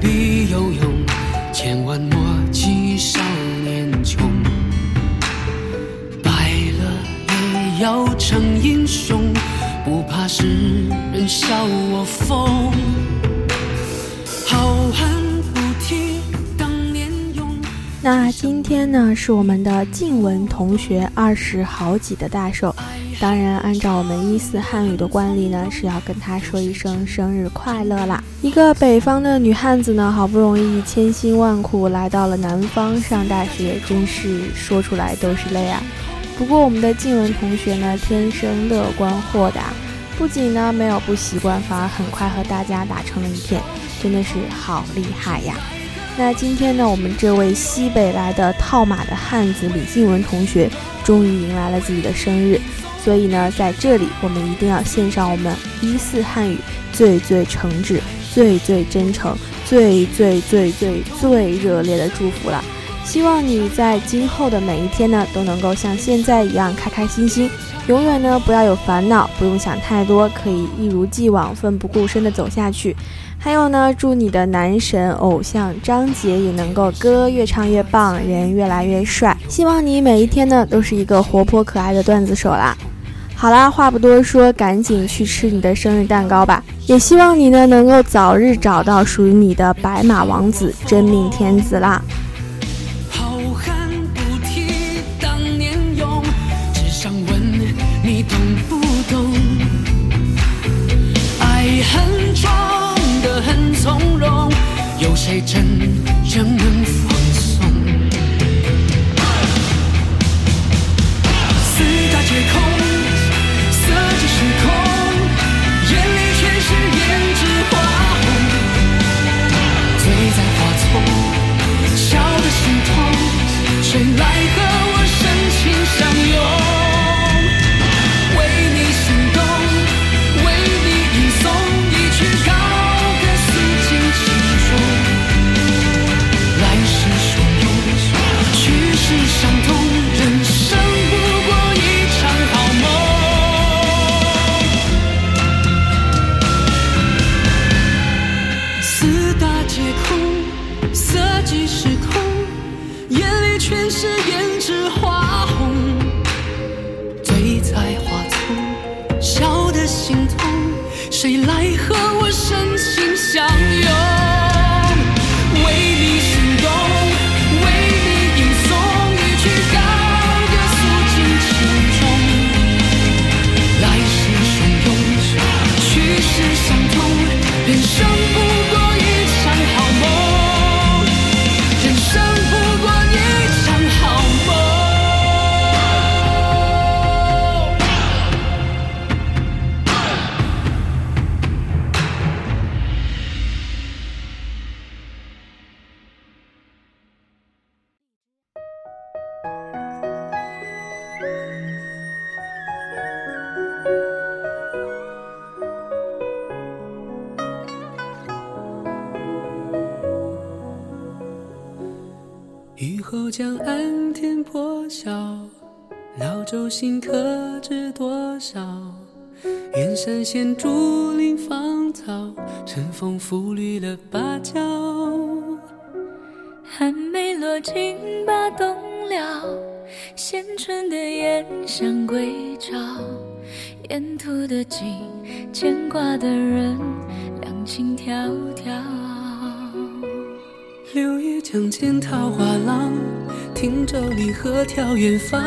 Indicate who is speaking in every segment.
Speaker 1: 必有用，千万莫欺少年穷。败了也要成英雄，不怕世人笑我疯。好汉不提当年勇。
Speaker 2: 那今天呢，是我们的静文同学二十好几的大寿。当然，按照我们一四汉语的惯例呢，是要跟他说一声生日快乐啦。一个北方的女汉子呢，好不容易千辛万苦来到了南方上大学，真是说出来都是泪啊。不过我们的静文同学呢，天生乐观豁达，不仅呢没有不习惯，反而很快和大家打成了一片，真的是好厉害呀。那今天呢，我们这位西北来的套马的汉子李静文同学，终于迎来了自己的生日。所以呢，在这里我们一定要献上我们一四汉语最最诚挚、最最真诚、最最最最最热烈的祝福了。希望你在今后的每一天呢，都能够像现在一样开开心心，永远呢不要有烦恼，不用想太多，可以一如既往奋不顾身的走下去。还有呢，祝你的男神偶像张杰也能够歌越唱越棒，人越来越帅。希望你每一天呢，都是一个活泼可爱的段子手啦。好啦，话不多说，赶紧去吃你的生日蛋糕吧！也希望你呢能够早日找到属于你的白马王子、真命天子啦！
Speaker 1: 好汉不提当年勇，只想问你懂不懂？爱恨装得很从容，有谁真雨后江岸天破晓，老舟新客知多少？远山现竹林芳草，晨风拂绿了芭蕉。
Speaker 3: 寒梅落尽把冬了，衔春的燕向归巢。沿途的景，牵挂的人，两情迢迢。
Speaker 1: 柳叶江间桃花浪，汀洲离合眺远方。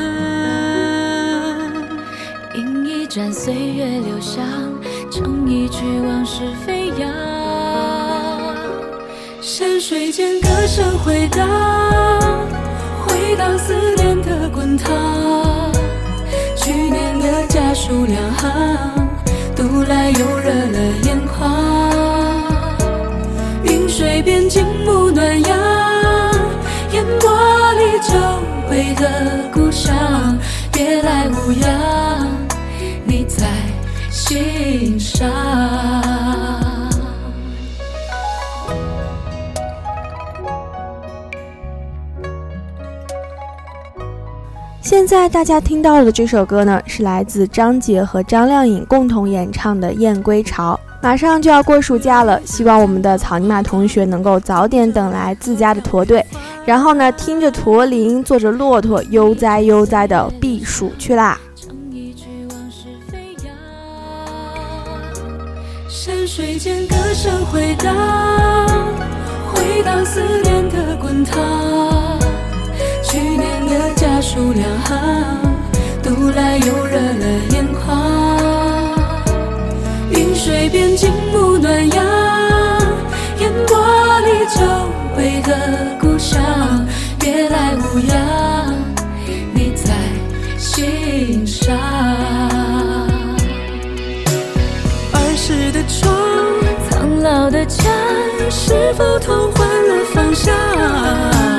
Speaker 3: 饮一盏岁月留香，唱一曲往事飞扬。
Speaker 1: 山水间歌声回荡，回荡思念的滚烫。去年的家书两行，读来又热了眼眶。水边静沐暖阳，烟波里久违的故乡，别来无恙，你在心上。
Speaker 2: 现在大家听到的这首歌呢，是来自张杰和张靓颖共同演唱的《燕归巢》。马上就要过暑假了，希望我们的草泥马同学能够早点等来自家的驼队，然后呢，听着驼铃，坐着骆驼，悠哉悠哉的避暑去啦。
Speaker 1: 山水间歌声回荡，回荡思念的滚烫。去年的家书两行，读来又热了眼眶。云水边静沐暖阳，烟波里久违的故乡，别来无恙，你在心上。儿时的窗，
Speaker 3: 苍老的家，
Speaker 1: 是否同换了方向？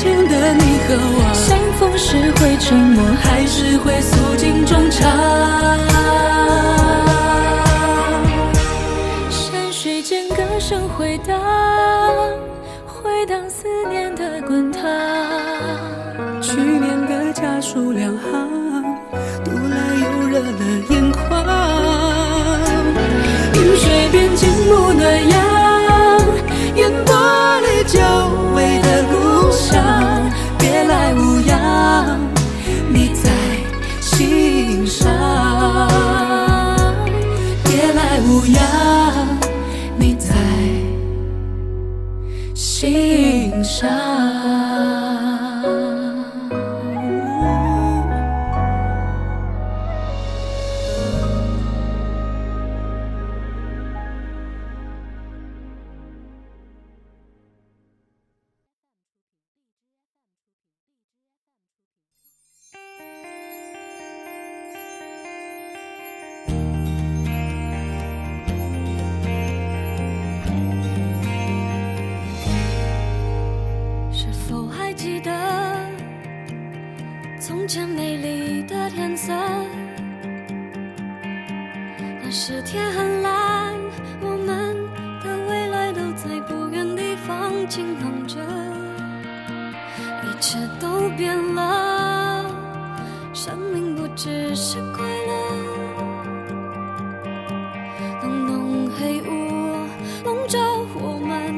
Speaker 1: 堂前的你和我，
Speaker 3: 相逢时会沉默，
Speaker 1: 还是会诉尽衷肠？
Speaker 3: 山水间歌声回荡，回荡思念的滚烫。
Speaker 1: 去年的家书两行，读来又热了眼眶。云水边静沐暖阳，
Speaker 3: 是天很蓝，我们的未来都在不远地方晴朗着，一切都变了，生命不只是快乐。浓浓黑雾笼罩我们，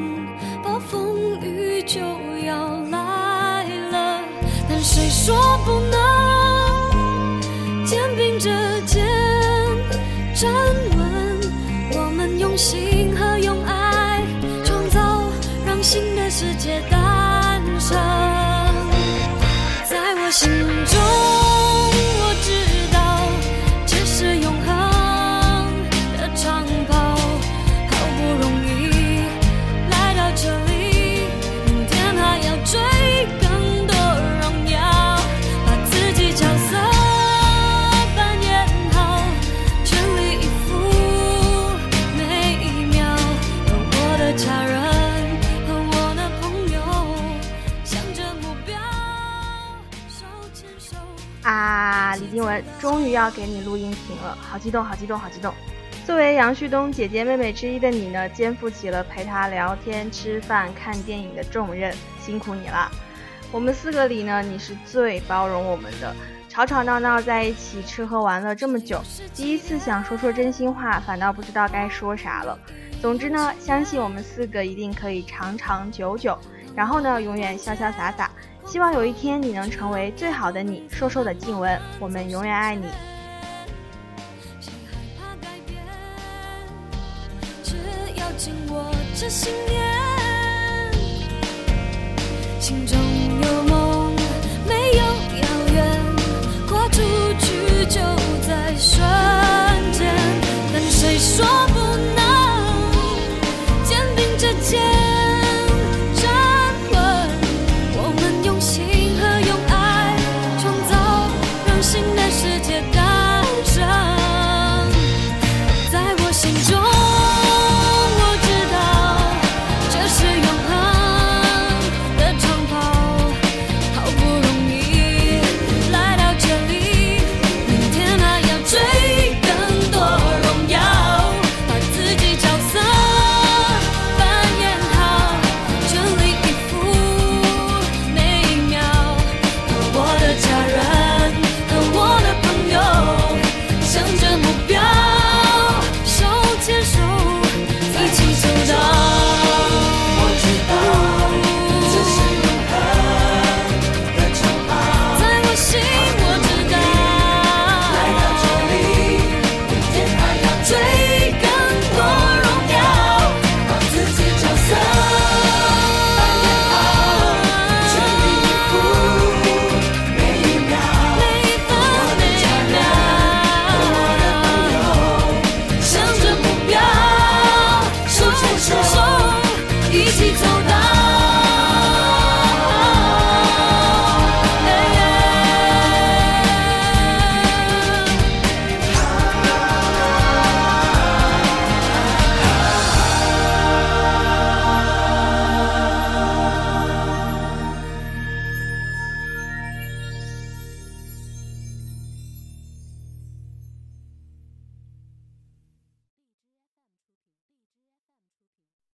Speaker 3: 暴风雨就要来了，但谁说不能新的世界诞生。在我心
Speaker 2: 终于要给你录音屏了，好激动，好激动，好激动！作为杨旭东姐姐妹妹之一的你呢，肩负起了陪他聊天、吃饭、看电影的重任，辛苦你了。我们四个里呢，你是最包容我们的，吵吵闹闹在一起吃喝玩乐这么久，第一次想说说真心话，反倒不知道该说啥了。总之呢，相信我们四个一定可以长长久久，然后呢，永远潇潇洒洒。希望有一天你能成为最好的你。瘦瘦的静雯，我们永远爱你。
Speaker 3: 紧握着信念，心中有梦，没有遥远，去就在瞬间。谁说不？